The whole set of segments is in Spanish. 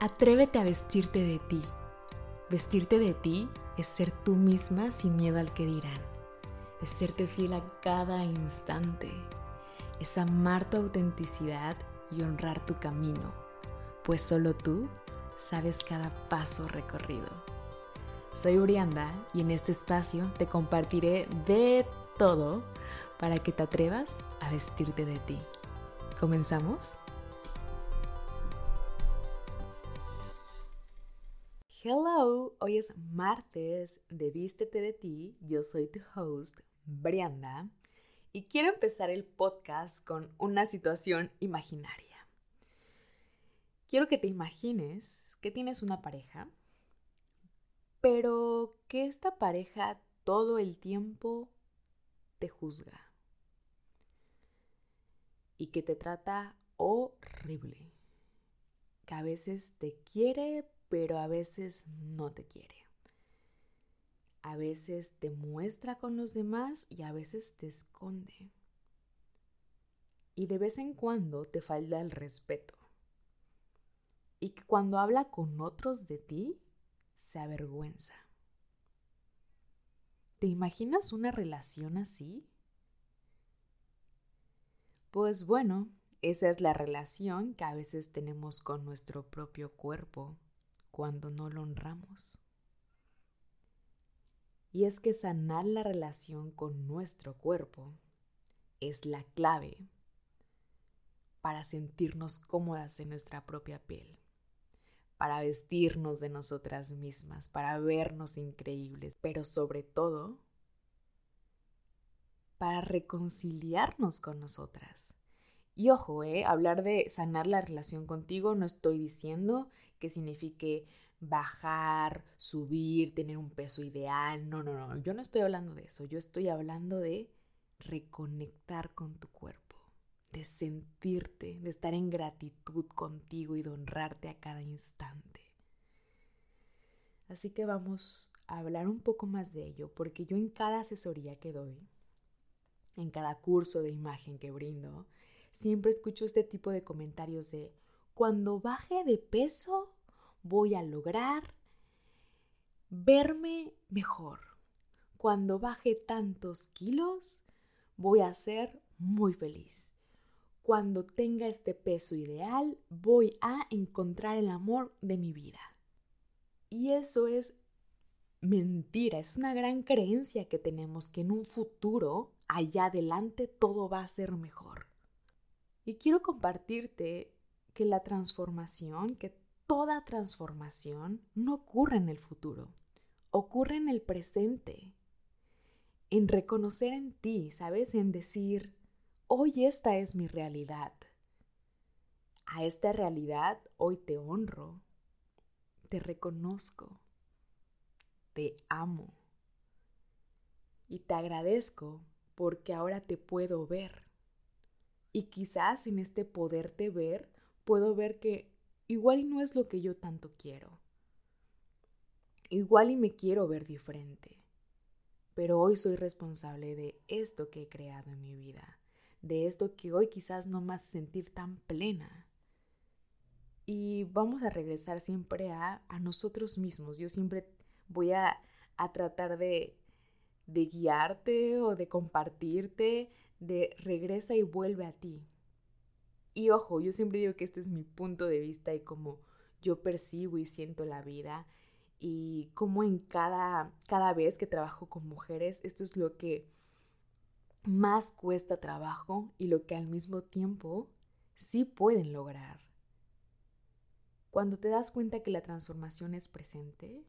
Atrévete a vestirte de ti. Vestirte de ti es ser tú misma sin miedo al que dirán. Es serte fiel a cada instante. Es amar tu autenticidad y honrar tu camino, pues solo tú sabes cada paso recorrido. Soy Urianda y en este espacio te compartiré de todo para que te atrevas a vestirte de ti. ¿Comenzamos? Hello, hoy es martes de Vístete de ti. Yo soy tu host, Brianda, y quiero empezar el podcast con una situación imaginaria. Quiero que te imagines que tienes una pareja, pero que esta pareja todo el tiempo te juzga y que te trata horrible, que a veces te quiere, pero a veces no te quiere. A veces te muestra con los demás y a veces te esconde. Y de vez en cuando te falta el respeto. Y que cuando habla con otros de ti, se avergüenza. ¿Te imaginas una relación así? Pues bueno, esa es la relación que a veces tenemos con nuestro propio cuerpo cuando no lo honramos. Y es que sanar la relación con nuestro cuerpo es la clave para sentirnos cómodas en nuestra propia piel, para vestirnos de nosotras mismas, para vernos increíbles, pero sobre todo para reconciliarnos con nosotras. Y ojo, eh, hablar de sanar la relación contigo no estoy diciendo que signifique bajar, subir, tener un peso ideal. No, no, no, yo no estoy hablando de eso. Yo estoy hablando de reconectar con tu cuerpo, de sentirte, de estar en gratitud contigo y de honrarte a cada instante. Así que vamos a hablar un poco más de ello, porque yo en cada asesoría que doy, en cada curso de imagen que brindo, siempre escucho este tipo de comentarios de, cuando baje de peso, voy a lograr verme mejor. Cuando baje tantos kilos, voy a ser muy feliz. Cuando tenga este peso ideal, voy a encontrar el amor de mi vida. Y eso es mentira, es una gran creencia que tenemos que en un futuro, allá adelante, todo va a ser mejor. Y quiero compartirte que la transformación, que toda transformación no ocurre en el futuro, ocurre en el presente, en reconocer en ti, ¿sabes? En decir, hoy esta es mi realidad. A esta realidad hoy te honro, te reconozco, te amo y te agradezco porque ahora te puedo ver. Y quizás en este poderte ver puedo ver que igual y no es lo que yo tanto quiero. Igual y me quiero ver diferente. Pero hoy soy responsable de esto que he creado en mi vida, de esto que hoy quizás no me sentir tan plena. Y vamos a regresar siempre a, a nosotros mismos. Yo siempre voy a, a tratar de, de guiarte o de compartirte, de regresa y vuelve a ti. Y ojo, yo siempre digo que este es mi punto de vista y cómo yo percibo y siento la vida y cómo en cada, cada vez que trabajo con mujeres, esto es lo que más cuesta trabajo y lo que al mismo tiempo sí pueden lograr. Cuando te das cuenta que la transformación es presente,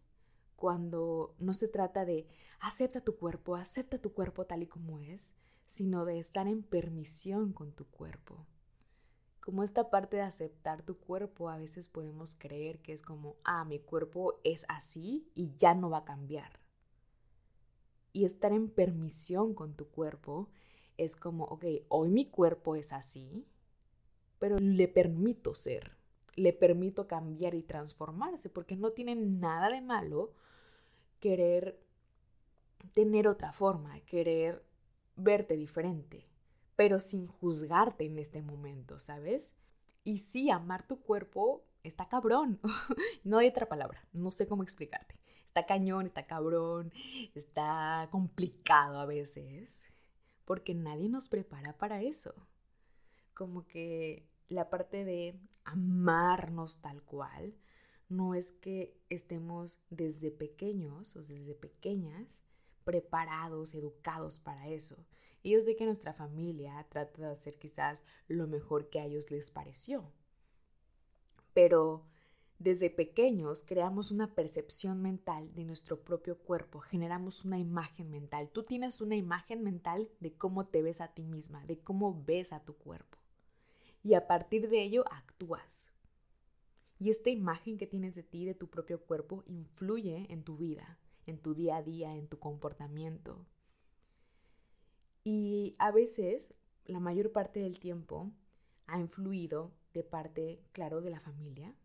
cuando no se trata de acepta tu cuerpo, acepta tu cuerpo tal y como es, sino de estar en permisión con tu cuerpo como esta parte de aceptar tu cuerpo, a veces podemos creer que es como, ah, mi cuerpo es así y ya no va a cambiar. Y estar en permisión con tu cuerpo es como, ok, hoy mi cuerpo es así, pero le permito ser, le permito cambiar y transformarse, porque no tiene nada de malo querer tener otra forma, querer verte diferente pero sin juzgarte en este momento, ¿sabes? Y sí, amar tu cuerpo está cabrón. no hay otra palabra, no sé cómo explicarte. Está cañón, está cabrón, está complicado a veces, porque nadie nos prepara para eso. Como que la parte de amarnos tal cual, no es que estemos desde pequeños o desde pequeñas preparados, educados para eso. Y yo que nuestra familia trata de hacer quizás lo mejor que a ellos les pareció. Pero desde pequeños creamos una percepción mental de nuestro propio cuerpo, generamos una imagen mental. Tú tienes una imagen mental de cómo te ves a ti misma, de cómo ves a tu cuerpo. Y a partir de ello actúas. Y esta imagen que tienes de ti, de tu propio cuerpo, influye en tu vida, en tu día a día, en tu comportamiento. Y a veces, la mayor parte del tiempo, ha influido de parte, claro, de la familia,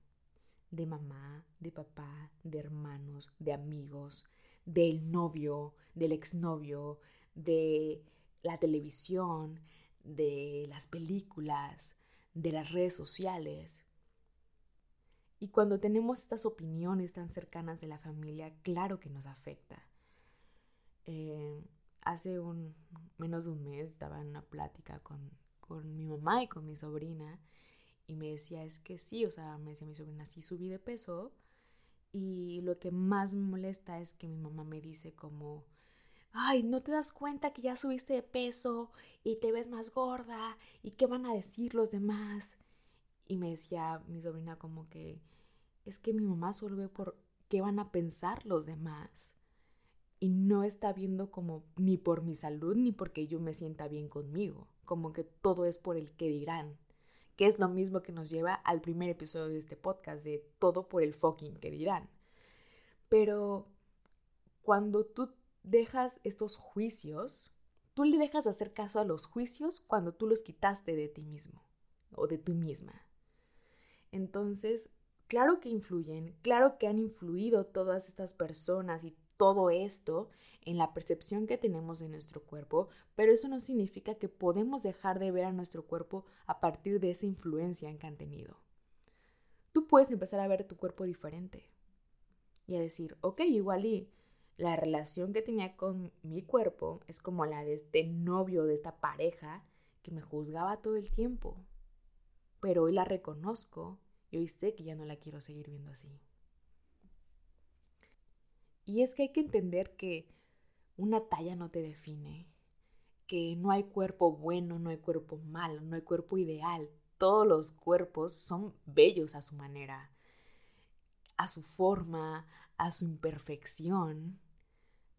de mamá, de papá, de hermanos, de amigos, del novio, del exnovio, de la televisión, de las películas, de las redes sociales. Y cuando tenemos estas opiniones tan cercanas de la familia, claro que nos afecta. Eh, hace un, menos de un mes estaba en una plática con, con mi mamá y con mi sobrina y me decía, es que sí, o sea, me decía mi sobrina, sí subí de peso y lo que más me molesta es que mi mamá me dice como, ay, ¿no te das cuenta que ya subiste de peso y te ves más gorda y qué van a decir los demás? Y me decía mi sobrina como que es que mi mamá solo ve por qué van a pensar los demás y no está viendo como ni por mi salud ni porque yo me sienta bien conmigo, como que todo es por el que dirán, que es lo mismo que nos lleva al primer episodio de este podcast de todo por el fucking que dirán. Pero cuando tú dejas estos juicios, tú le dejas de hacer caso a los juicios cuando tú los quitaste de ti mismo o de tú misma. Entonces, claro que influyen, claro que han influido todas estas personas y todo esto en la percepción que tenemos de nuestro cuerpo, pero eso no significa que podemos dejar de ver a nuestro cuerpo a partir de esa influencia que han tenido. Tú puedes empezar a ver tu cuerpo diferente y a decir, ok, igual la relación que tenía con mi cuerpo es como la de este novio, de esta pareja que me juzgaba todo el tiempo. Pero hoy la reconozco y hoy sé que ya no la quiero seguir viendo así. Y es que hay que entender que una talla no te define, que no hay cuerpo bueno, no hay cuerpo malo, no hay cuerpo ideal. Todos los cuerpos son bellos a su manera, a su forma, a su imperfección.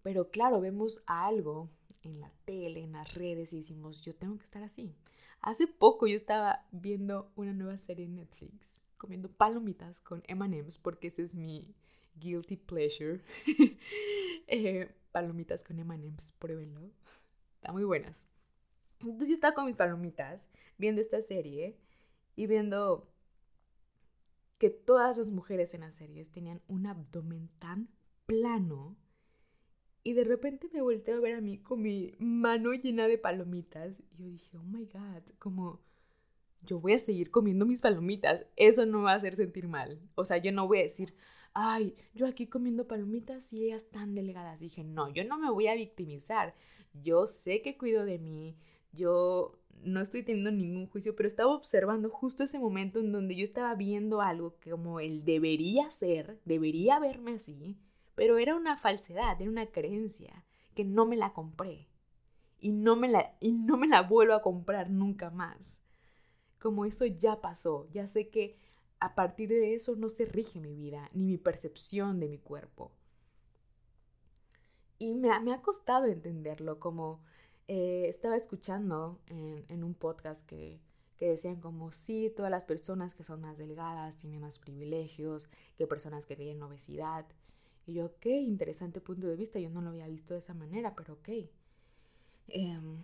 Pero claro, vemos algo en la tele, en las redes y decimos, yo tengo que estar así. Hace poco yo estaba viendo una nueva serie en Netflix, comiendo palomitas con M&M's porque ese es mi guilty pleasure. Eh, palomitas con M&M's, pruébenlo. Están muy buenas. Entonces yo estaba con mis palomitas viendo esta serie y viendo que todas las mujeres en las series tenían un abdomen tan plano y de repente me volteé a ver a mí con mi mano llena de palomitas. Y yo dije, oh my god, como yo voy a seguir comiendo mis palomitas. Eso no me va a hacer sentir mal. O sea, yo no voy a decir, ay, yo aquí comiendo palomitas y ellas tan delgadas. Dije, no, yo no me voy a victimizar. Yo sé que cuido de mí. Yo no estoy teniendo ningún juicio, pero estaba observando justo ese momento en donde yo estaba viendo algo como él debería ser, debería verme así pero era una falsedad, era una creencia que no me la compré y no me la, y no me la vuelvo a comprar nunca más. Como eso ya pasó, ya sé que a partir de eso no se rige mi vida ni mi percepción de mi cuerpo. Y me, ha costado entenderlo, como eh, estaba escuchando en, en un podcast que, que decían como sí, todas las personas que son más delgadas tienen más privilegios que personas que tienen obesidad. Y yo, ok, interesante punto de vista, yo no lo había visto de esa manera, pero ok. Em,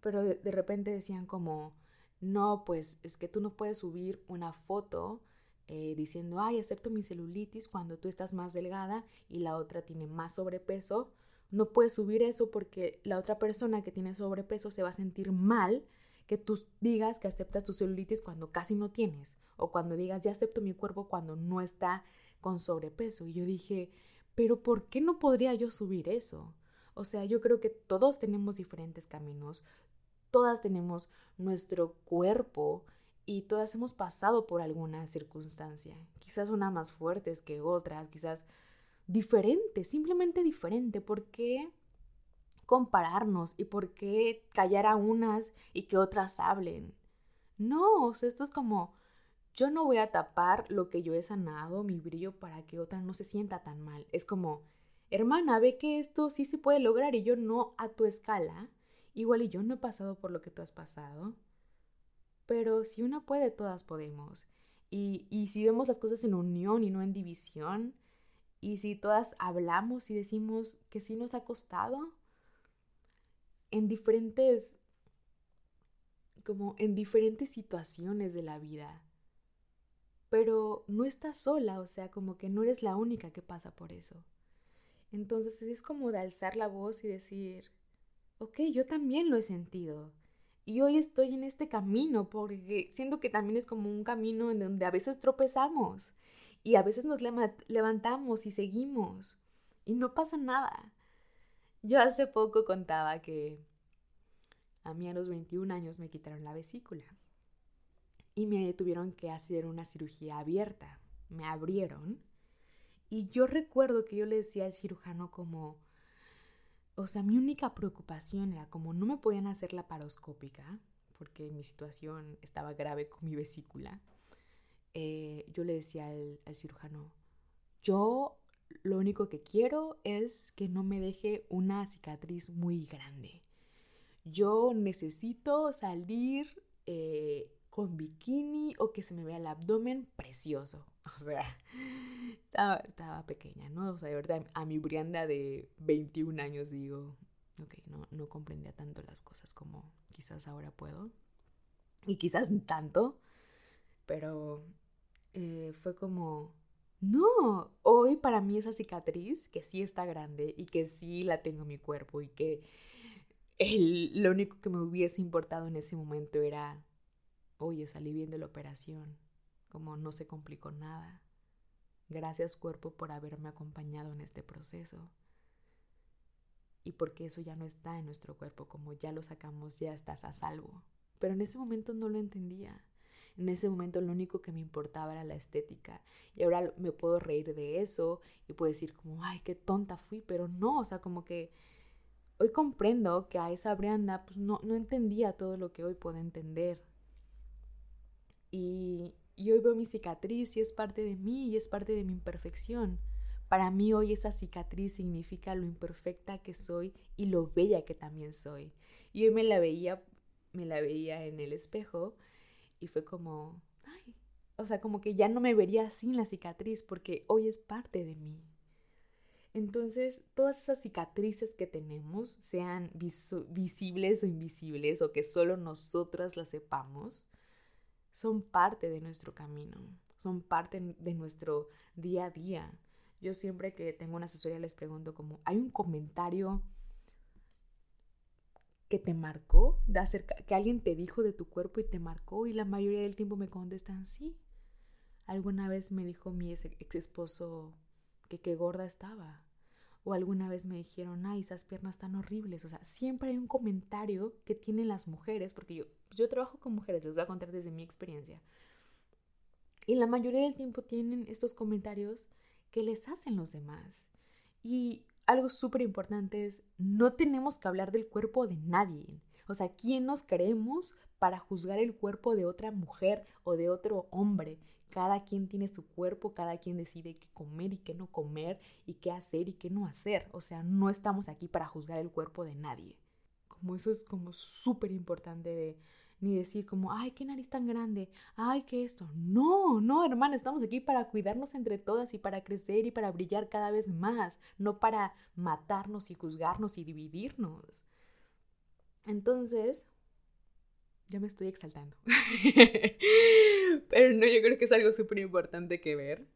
pero de, de, repente decían como, no, pues es que tú no puedes subir una foto eh, diciendo, ay, acepto mi celulitis cuando tú estás más delgada y la otra tiene más sobrepeso. No puedes subir eso porque la otra persona que tiene sobrepeso se va a sentir mal que tú digas que aceptas tu celulitis cuando casi no tienes, o cuando digas ya acepto mi cuerpo cuando no está con sobrepeso. Y yo dije, pero ¿por qué no podría yo subir eso? O sea, yo creo que todos tenemos diferentes caminos, todas tenemos nuestro cuerpo y todas hemos pasado por alguna circunstancia, quizás una más fuertes que otras, quizás diferente, simplemente diferente. ¿Por qué compararnos y por qué callar a unas y que otras hablen? No, o sea, esto es como, yo no voy a tapar lo que yo he sanado, mi brillo, para que otra no se sienta tan mal. Es como, hermana, ve que esto sí se puede lograr y yo no a tu escala. Igual y yo no he pasado por lo que tú has pasado. Pero si una puede, todas podemos. Y, y si vemos las cosas en unión y no en división, y si todas hablamos y decimos que sí nos ha costado, en diferentes, como en diferentes situaciones de la vida, pero no estás sola, o sea, como que no eres la única que pasa por eso. Entonces es como de alzar la voz y decir, ok, yo también lo he sentido y hoy estoy en este camino porque siento que también es como un camino en donde a veces tropezamos y a veces nos levantamos y seguimos y no pasa nada. Yo hace poco contaba que a mí a los 21 años me quitaron la vesícula y me tuvieron que hacer una cirugía abierta. Me abrieron y yo recuerdo que yo le decía al cirujano como, o sea, mi única preocupación era como no me podían hacer la paroscópica, porque mi situación estaba grave con mi vesícula, eh, yo le decía al, cirujano, yo lo único que quiero es que no me deje una cicatriz muy grande. Yo necesito salir eh, con bikini o que se me vea el abdomen precioso. O sea, estaba, pequeña, ¿no? O sea, de verdad, a mi Brianda de 21 años digo, ok, no, no comprendía tanto las cosas como quizás ahora puedo. Y quizás tanto, pero eh, fue como, no, hoy para mí esa cicatriz, que sí está grande y que sí la tengo en mi cuerpo y que el, lo único que me hubiese importado en ese momento era, oye, salí bien de la operación, como no se complicó nada. Gracias cuerpo por haberme acompañado en este proceso. Y porque eso ya no está en nuestro cuerpo, como ya lo sacamos, ya estás a salvo. Pero en ese momento no lo entendía. En ese momento lo único que me importaba era la estética. Y ahora me puedo reír de eso y puedo decir como, ay, qué tonta fui, pero no, o sea, como que hoy comprendo que a esa Brianda pues no, no entendía todo lo que hoy puedo entender. Y, y hoy veo mi cicatriz y es parte de mí y es parte de mi imperfección. Para mí hoy esa cicatriz significa lo imperfecta que soy y lo bella que también soy. Y hoy me la veía, me la veía en el espejo y fue como, ay, o sea, como que ya no me vería sin la cicatriz porque hoy es parte de mí. Entonces, todas esas cicatrices que tenemos, sean visibles o invisibles o que solo nosotras las sepamos, son parte de nuestro camino, son parte de nuestro día a día. Yo siempre que tengo una asesoría les pregunto como, ¿hay un comentario que te marcó, de acerca, que alguien te dijo de tu cuerpo y te marcó? Y la mayoría del tiempo me contestan sí. Alguna vez me dijo mi ex, esposo que qué gorda estaba. O alguna vez me dijeron, ay, esas piernas tan horribles. O sea, siempre hay un comentario que tienen las mujeres, porque yo, yo trabajo con mujeres, les voy a contar desde mi experiencia. Y la mayoría del tiempo tienen estos comentarios que les hacen los demás. Y algo súper importante es, no tenemos que hablar del cuerpo de nadie. O sea, ¿quién nos creemos para juzgar el cuerpo de otra mujer o de otro hombre? Cada quien tiene su cuerpo, cada quien decide qué comer y qué no comer y qué hacer y qué no hacer. O sea, no estamos aquí para juzgar el cuerpo de nadie. Como eso es como súper importante ni decir como, ay, qué nariz tan grande, ay, qué esto. No, no, hermana, estamos aquí para cuidarnos entre todas y para crecer y para brillar cada vez más, no para matarnos y juzgarnos y dividirnos. Entonces, ya me estoy exaltando. Pero no, yo creo que es algo súper importante que ver.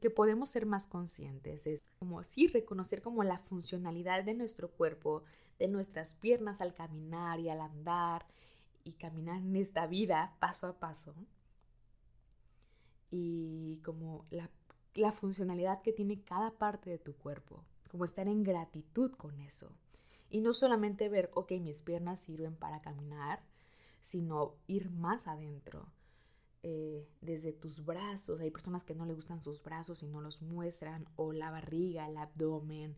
Que podemos ser más conscientes. Es como sí reconocer como la funcionalidad de nuestro cuerpo, de nuestras piernas al caminar y al andar. Y caminar en esta vida paso a paso y como la, funcionalidad que tiene cada parte de tu cuerpo, como estar en gratitud con eso. Y no solamente ver, ok, mis piernas sirven para caminar, sino ir más adentro. Eh, desde tus brazos, hay personas que no le gustan sus brazos y no los muestran, o la barriga, el abdomen,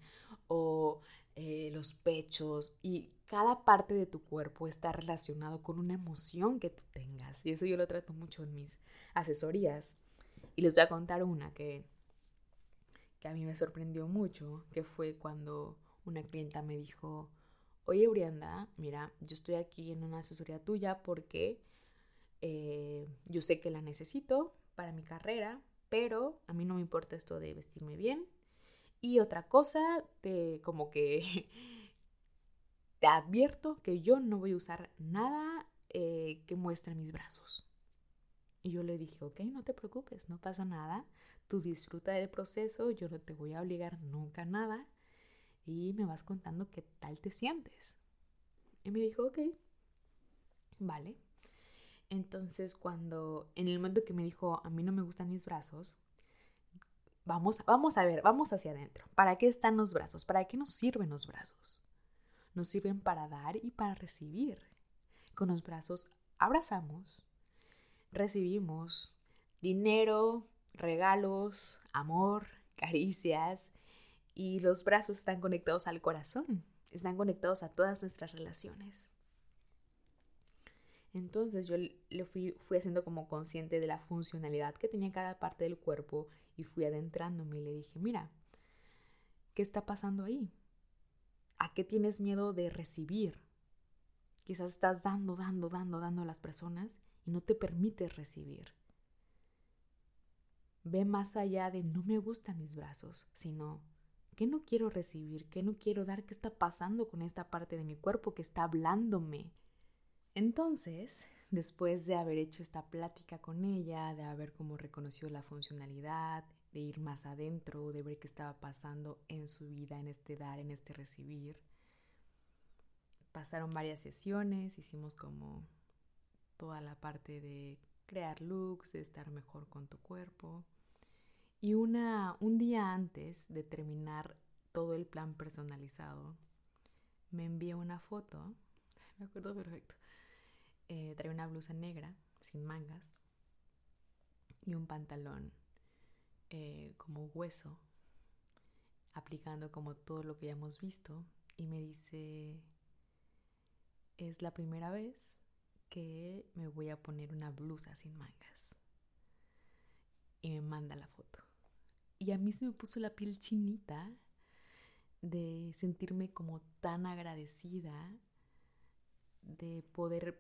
o eh, los pechos, y cada parte de tu cuerpo está relacionado con una emoción que tú tengas. Y eso yo lo trato mucho en mis asesorías. Y les voy a contar una que, que a mí me sorprendió mucho, que fue cuando una clienta me dijo, oye Brianda, mira, yo estoy aquí en una asesoría tuya porque eh, yo sé que la necesito para mi carrera, pero a mí no me importa esto de vestirme bien. Y otra cosa, te, como que te advierto que yo no voy a usar nada eh, que muestre mis brazos. Y yo le dije, ok, no te preocupes, no pasa nada. Tú disfruta del proceso, yo no te voy a obligar nunca a nada. Y me vas contando qué tal te sientes. Y me dijo, ok, vale. Entonces cuando, en el momento que me dijo, a mí no me gustan mis brazos, vamos, vamos a ver, vamos hacia adentro. ¿Para qué están los brazos? ¿Para qué nos sirven los brazos? Nos sirven para dar y para recibir. Con los brazos abrazamos, recibimos dinero, regalos, amor, caricias y los brazos están conectados al corazón, están conectados a todas nuestras relaciones. Entonces yo le fui, fui haciendo como consciente de la funcionalidad que tenía cada parte del cuerpo y fui adentrándome y le dije, mira, ¿qué está pasando ahí? ¿A qué tienes miedo de recibir? Quizás estás dando, dando, dando, dando a las personas y no te permites recibir. Ve más allá de no me gustan mis brazos, sino ¿qué no quiero recibir? ¿Qué no quiero dar? ¿Qué está pasando con esta parte de mi cuerpo que está hablándome? Entonces, después de haber hecho esta plática con ella, de haber como reconocido la funcionalidad, de ir más adentro, de ver qué estaba pasando en su vida, en este dar, en este recibir, pasaron varias sesiones, hicimos como toda la parte de crear looks, de estar mejor con tu cuerpo. Y una, un día antes de terminar todo el plan personalizado, me envió una foto, me acuerdo perfecto, eh, trae una blusa negra, sin mangas, y un pantalón eh, como hueso, aplicando como todo lo que ya hemos visto, y me dice, es la primera vez que me voy a poner una blusa sin mangas. Y me manda la foto. Y a mí se me puso la piel chinita de sentirme como tan agradecida de poder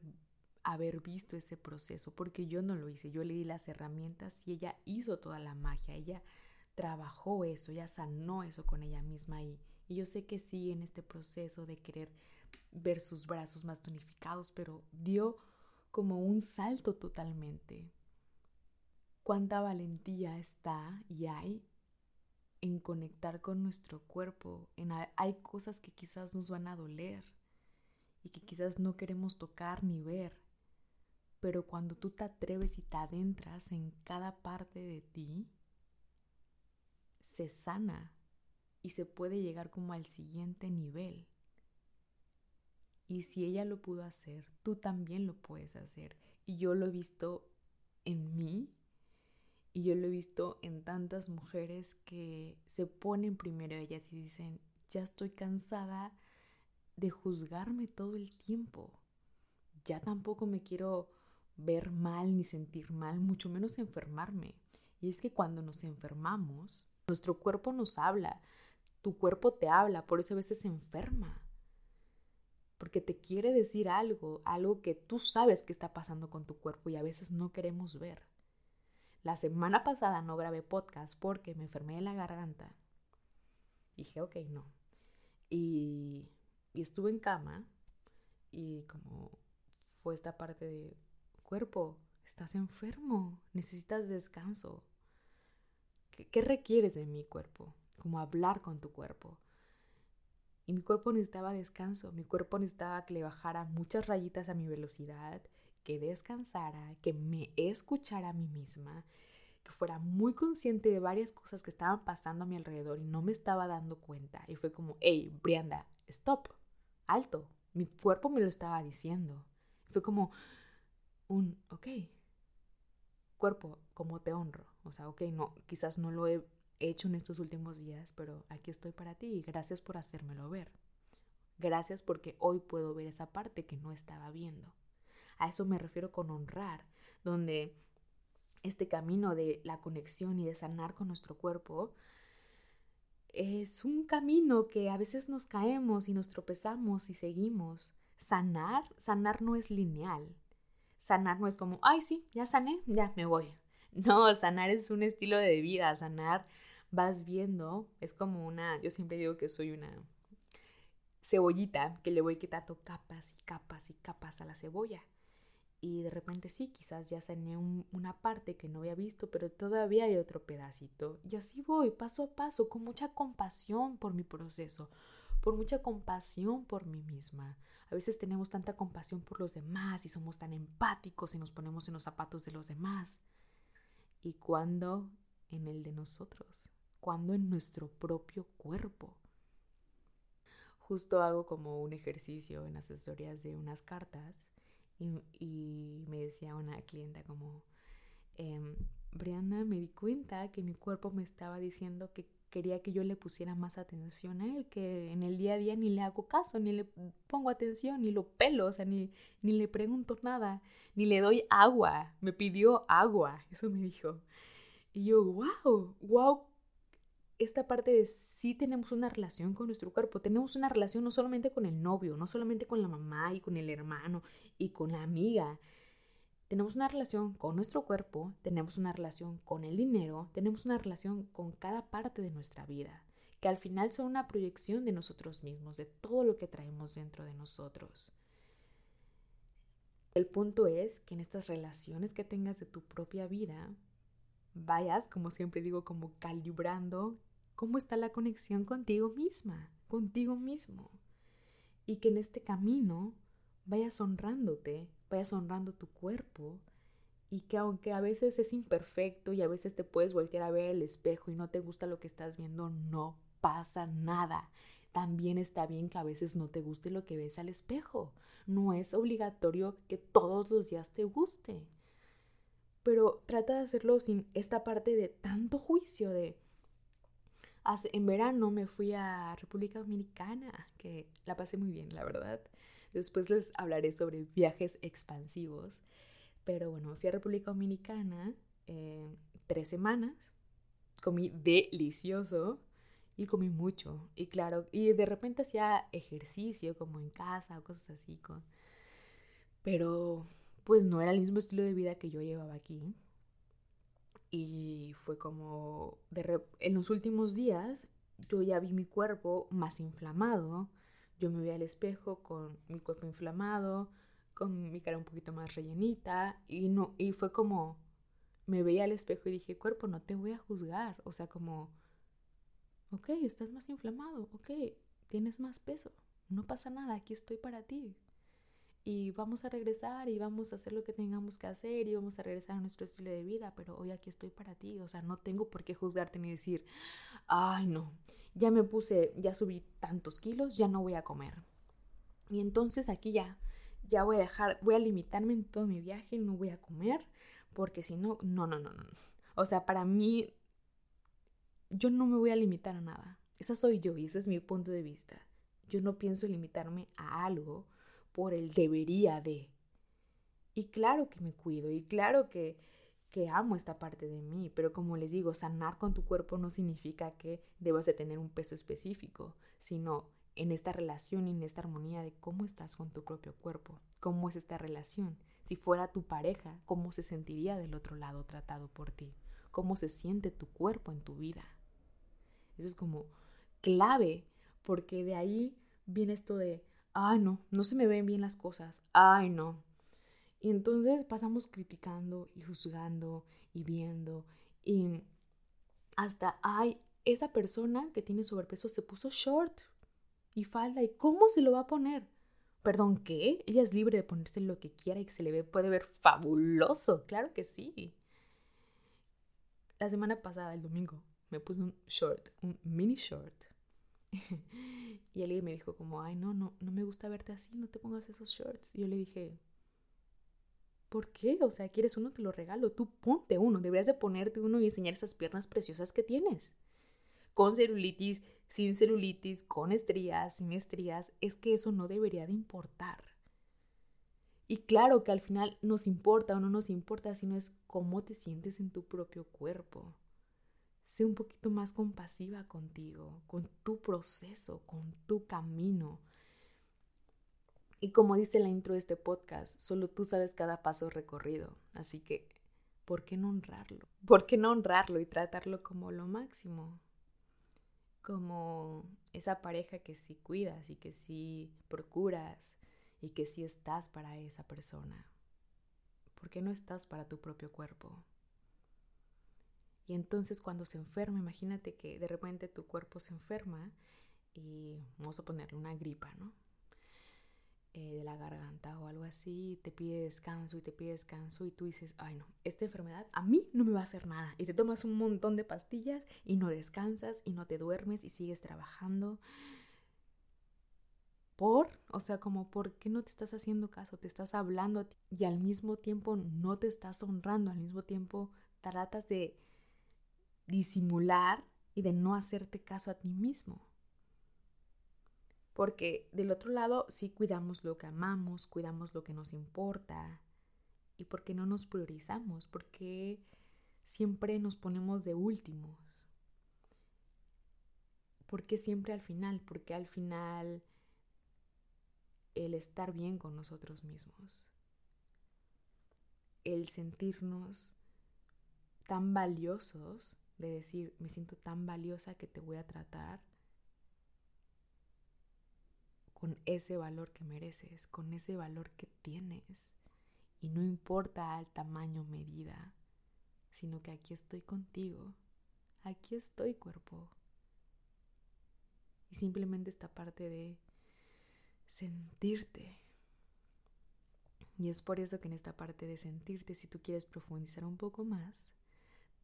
haber visto ese proceso, porque yo no lo hice, yo le di las herramientas y ella hizo toda la magia, ella trabajó eso, ella sanó eso con ella misma y, yo sé que sigue en este proceso de querer ver sus brazos más tonificados, pero dio como un salto totalmente. Cuánta valentía está y hay en conectar con nuestro cuerpo, en hay cosas que quizás nos van a doler y que quizás no queremos tocar ni ver, pero cuando tú te atreves y te adentras en cada parte de ti, se sana y se puede llegar como al siguiente nivel. Y si ella lo pudo hacer, tú también lo puedes hacer. Y yo lo he visto en mí y yo lo he visto en tantas mujeres que se ponen primero ellas y dicen, ya estoy cansada de juzgarme todo el tiempo. Ya tampoco me quiero ver mal ni sentir mal, mucho menos enfermarme. Y es que cuando nos enfermamos, nuestro cuerpo nos habla, tu cuerpo te habla, por eso a veces se enferma. Porque te quiere decir algo, algo que tú sabes que está pasando con tu cuerpo y a veces no queremos ver. La semana pasada no grabé podcast porque me enfermé de la garganta. dije, ok, no. Y, y estuve en cama y como fue esta parte de, cuerpo, estás enfermo, necesitas descanso. ¿Qué, requieres de mi cuerpo? Como hablar con tu cuerpo. Y mi cuerpo necesitaba descanso, mi cuerpo necesitaba que le bajara muchas rayitas a mi velocidad, que descansara, que me escuchara a mí misma, que fuera muy consciente de varias cosas que estaban pasando a mi alrededor y no me estaba dando cuenta. Y fue como, hey, Brianda, stop, alto. Mi cuerpo me lo estaba diciendo. Fue como un, ok, cuerpo, como te honro. O sea, ok, no, quizás no lo he hecho en estos últimos días, pero aquí estoy para ti gracias por hacérmelo ver. Gracias porque hoy puedo ver esa parte que no estaba viendo. A eso me refiero con honrar, donde este camino de la conexión y de sanar con nuestro cuerpo es un camino que a veces nos caemos y nos tropezamos y seguimos. Sanar, sanar no es lineal. Sanar no es como, ay, sí, ya sané, ya me voy. No, sanar es un estilo de vida. Sanar vas viendo, es como una, yo siempre digo que soy una cebollita que le voy quitando capas y capas y capas a la cebolla. Y de repente sí, quizás ya sané una parte que no había visto, pero todavía hay otro pedacito. Y así voy, paso a paso, con mucha compasión por mi proceso, por mucha compasión por mí misma. A veces tenemos tanta compasión por los demás y somos tan empáticos y nos ponemos en los zapatos de los demás. ¿Y cuando en el de nosotros? cuando en nuestro propio cuerpo? Justo hago como un ejercicio en asesorías de unas cartas y, me decía una clienta como, eh, Brianna, me di cuenta que mi cuerpo me estaba diciendo que quería que yo le pusiera más atención a él, que en el día a día ni le hago caso, ni le pongo atención, ni lo pelo, o sea, ni, ni le pregunto nada, ni le doy agua. Me pidió agua, eso me dijo. Y yo, wow, wow, esta parte de sí tenemos una relación con nuestro cuerpo, tenemos una relación no solamente con el novio, no solamente con la mamá y con el hermano y con la amiga, tenemos una relación con nuestro cuerpo, tenemos una relación con el dinero, tenemos una relación con cada parte de nuestra vida, que al final son una proyección de nosotros mismos, de todo lo que traemos dentro de nosotros. El punto es que en estas relaciones que tengas de tu propia vida, vayas, como siempre digo, como calibrando cómo está la conexión contigo misma, contigo mismo. Y que en este camino vayas honrándote, vayas honrando tu cuerpo y que aunque a veces es imperfecto y a veces te puedes voltear a ver el espejo y no te gusta lo que estás viendo, no pasa nada. También está bien que a veces no te guste lo que ves al espejo. No es obligatorio que todos los días te guste. Pero trata de hacerlo sin esta parte de tanto juicio de en verano me fui a República Dominicana, que la pasé muy bien, la verdad. Después les hablaré sobre viajes expansivos. Pero bueno, fui a República Dominicana eh, tres semanas. Comí delicioso y comí mucho. Y claro, y de repente hacía ejercicio como en casa o cosas así. Pero pues no era el mismo estilo de vida que yo llevaba aquí. Y fue como, en los últimos días, yo ya vi mi cuerpo más inflamado. Yo me vi al espejo con mi cuerpo inflamado, con mi cara un poquito más rellenita. Y, no, y fue como, me veía al espejo y dije, cuerpo, no te voy a juzgar. O sea, como, ok, estás más inflamado, ok, tienes más peso. No pasa nada, aquí estoy para ti y vamos a regresar y vamos a hacer lo que tengamos que hacer y vamos a regresar a nuestro estilo de vida, pero hoy aquí estoy para ti, o sea, no tengo por qué juzgarte ni decir, ay no, ya me puse, ya subí tantos kilos, ya no voy a comer. Y entonces aquí ya, ya voy a dejar, voy a limitarme en todo mi viaje, no voy a comer, porque si no, no, no, no, no. O sea, para mí, yo no me voy a limitar a nada. Esa soy yo y ese es mi punto de vista. Yo no pienso limitarme a algo por el debería de. Y claro que me cuido y claro que, que amo esta parte de mí, pero como les digo, sanar con tu cuerpo no significa que debas de tener un peso específico, sino en esta relación y en esta armonía de cómo estás con tu propio cuerpo, cómo es esta relación. Si fuera tu pareja, cómo se sentiría del otro lado tratado por ti, cómo se siente tu cuerpo en tu vida. Eso es como clave, porque de ahí viene esto de, ay no, no se me ven bien las cosas, ay no. Y entonces pasamos criticando y juzgando y viendo y hasta, ay, esa persona que tiene sobrepeso se puso short. y falda. ¿Y cómo se lo va a poner? Perdón, ¿qué? Ella es libre de ponerse lo que quiera y que se le ve, puede ver fabuloso. Claro que sí. La semana pasada, el domingo, me puse un short, un mini short. y alguien me dijo como, ay, no, no, no me gusta verte así, no te pongas esos shorts. Y yo le dije, ¿por qué? O sea, ¿quieres uno? Te lo regalo. Tú ponte uno. Deberías de ponerte uno y enseñar esas piernas preciosas que tienes. Con celulitis, sin celulitis, con estrías, sin estrías. Es que eso no debería de importar. Y claro que al final nos importa o no nos importa, sino es cómo te sientes en tu propio cuerpo. Sé un poquito más compasiva contigo, con tu proceso, con tu camino. Y como dice la intro de este podcast, solo tú sabes cada paso recorrido. Así que, ¿por qué no honrarlo? ¿Por qué no honrarlo y tratarlo como lo máximo? Como esa pareja que sí cuidas y que sí procuras y que sí estás para esa persona. ¿Por qué no estás para tu propio cuerpo? Y entonces cuando se enferma, imagínate que de repente tu cuerpo se enferma y vamos a ponerle una gripa, ¿no? Eh, de la garganta o algo así, te pide descanso y te pide descanso y tú dices, ay no, esta enfermedad a mí no me va a hacer nada. Y te tomas un montón de pastillas y no descansas y no te duermes y sigues trabajando. ¿Por? O sea, como, ¿por qué no te estás haciendo caso? Te estás hablando y al mismo tiempo no te estás honrando, al mismo tiempo tratas de disimular y de no hacerte caso a ti mismo. Porque del otro lado sí cuidamos lo que amamos, cuidamos lo que nos importa y porque no nos priorizamos, porque siempre nos ponemos de últimos. porque siempre al final? Porque al final el estar bien con nosotros mismos, el sentirnos tan valiosos de decir, me siento tan valiosa que te voy a tratar con ese valor que mereces, con ese valor que tienes. Y no importa el tamaño medida, sino que aquí estoy contigo, aquí estoy cuerpo. Y simplemente esta parte de sentirte. Y es por eso que en esta parte de sentirte, si tú quieres profundizar un poco más,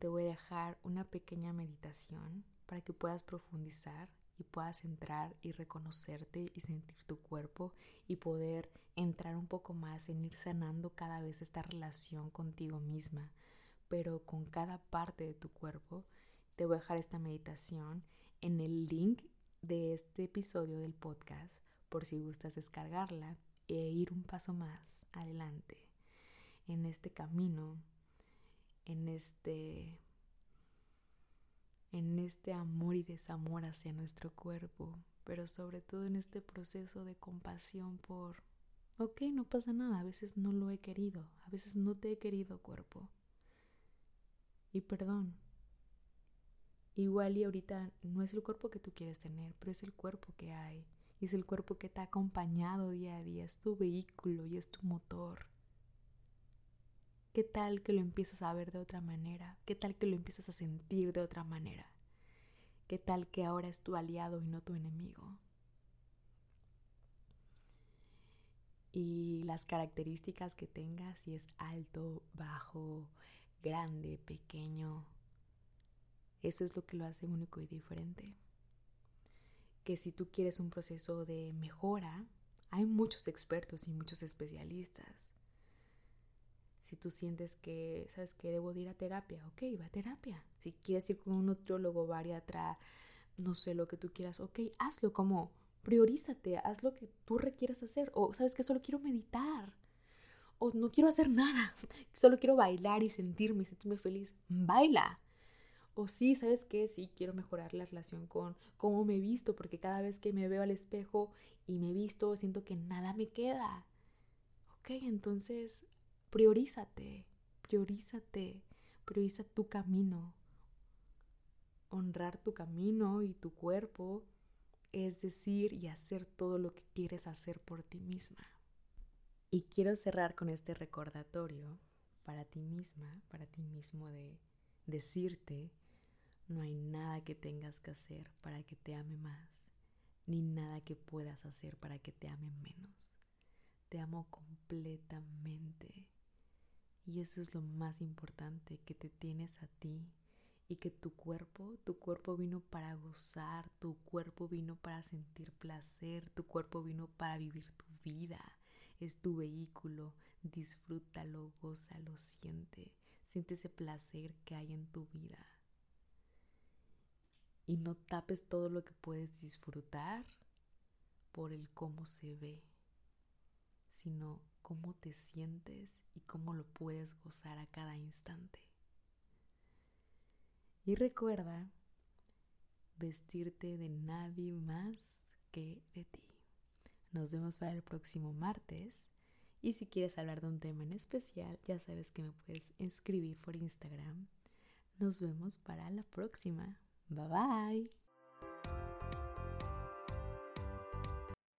te voy a dejar una pequeña meditación para que puedas profundizar y puedas entrar y reconocerte y sentir tu cuerpo y poder entrar un poco más en ir sanando cada vez esta relación contigo misma, pero con cada parte de tu cuerpo. Te voy a dejar esta meditación en el link de este episodio del podcast por si gustas descargarla e ir un paso más adelante en este camino este en este amor y desamor hacia nuestro cuerpo, pero sobre todo en este proceso de compasión por, ok, no pasa nada, a veces no lo he querido, a veces no te he querido cuerpo. Y perdón. Igual y ahorita no es el cuerpo que tú quieres tener, pero es el cuerpo que hay. Y es el cuerpo que te ha acompañado día a día, es tu vehículo y es tu motor. ¿Qué tal que lo empiezas a ver de otra manera? ¿Qué tal que lo empiezas a sentir de otra manera? ¿Qué tal que ahora es tu aliado y no tu enemigo? Y las características que tengas, si es alto, bajo, grande, pequeño, eso es lo que lo hace único y diferente. Que si tú quieres un proceso de mejora, hay muchos expertos y muchos especialistas si tú sientes que, ¿sabes que Debo de ir a terapia, ok, va a terapia. Si quieres ir con un nutriólogo, bariatra, no sé lo que tú quieras, ok, hazlo como priorízate, haz lo que tú requieras hacer. O sabes que solo quiero meditar. O no quiero hacer nada, solo quiero bailar y sentirme, sentirme feliz. Baila. O sí, ¿sabes qué? Sí, quiero mejorar la relación con cómo me he visto, porque cada vez que me veo al espejo y me he visto, siento que nada me queda. Ok, entonces Priorízate, priorízate, prioriza tu camino. Honrar tu camino y tu cuerpo es decir y hacer todo lo que quieres hacer por ti misma. Y quiero cerrar con este recordatorio para ti misma, para ti mismo de decirte, no hay nada que tengas que hacer para que te ame más. ni nada que puedas hacer para que te amen menos. Te amo completamente. Y eso es lo más importante, que te tienes a ti y que tu cuerpo, tu cuerpo vino para gozar, tu cuerpo vino para sentir placer, tu cuerpo vino para vivir tu vida. Es tu vehículo, disfrútalo, gózalo, siente, siente ese placer que hay en tu vida. Y no tapes todo lo que puedes disfrutar por el cómo se ve, sino cómo te sientes y cómo lo puedes gozar a cada instante. Y recuerda vestirte de nadie más que de ti. Nos vemos para el próximo martes. Y si quieres hablar de un tema en especial, ya sabes que me puedes escribir por Instagram. Nos vemos para la próxima. Bye bye.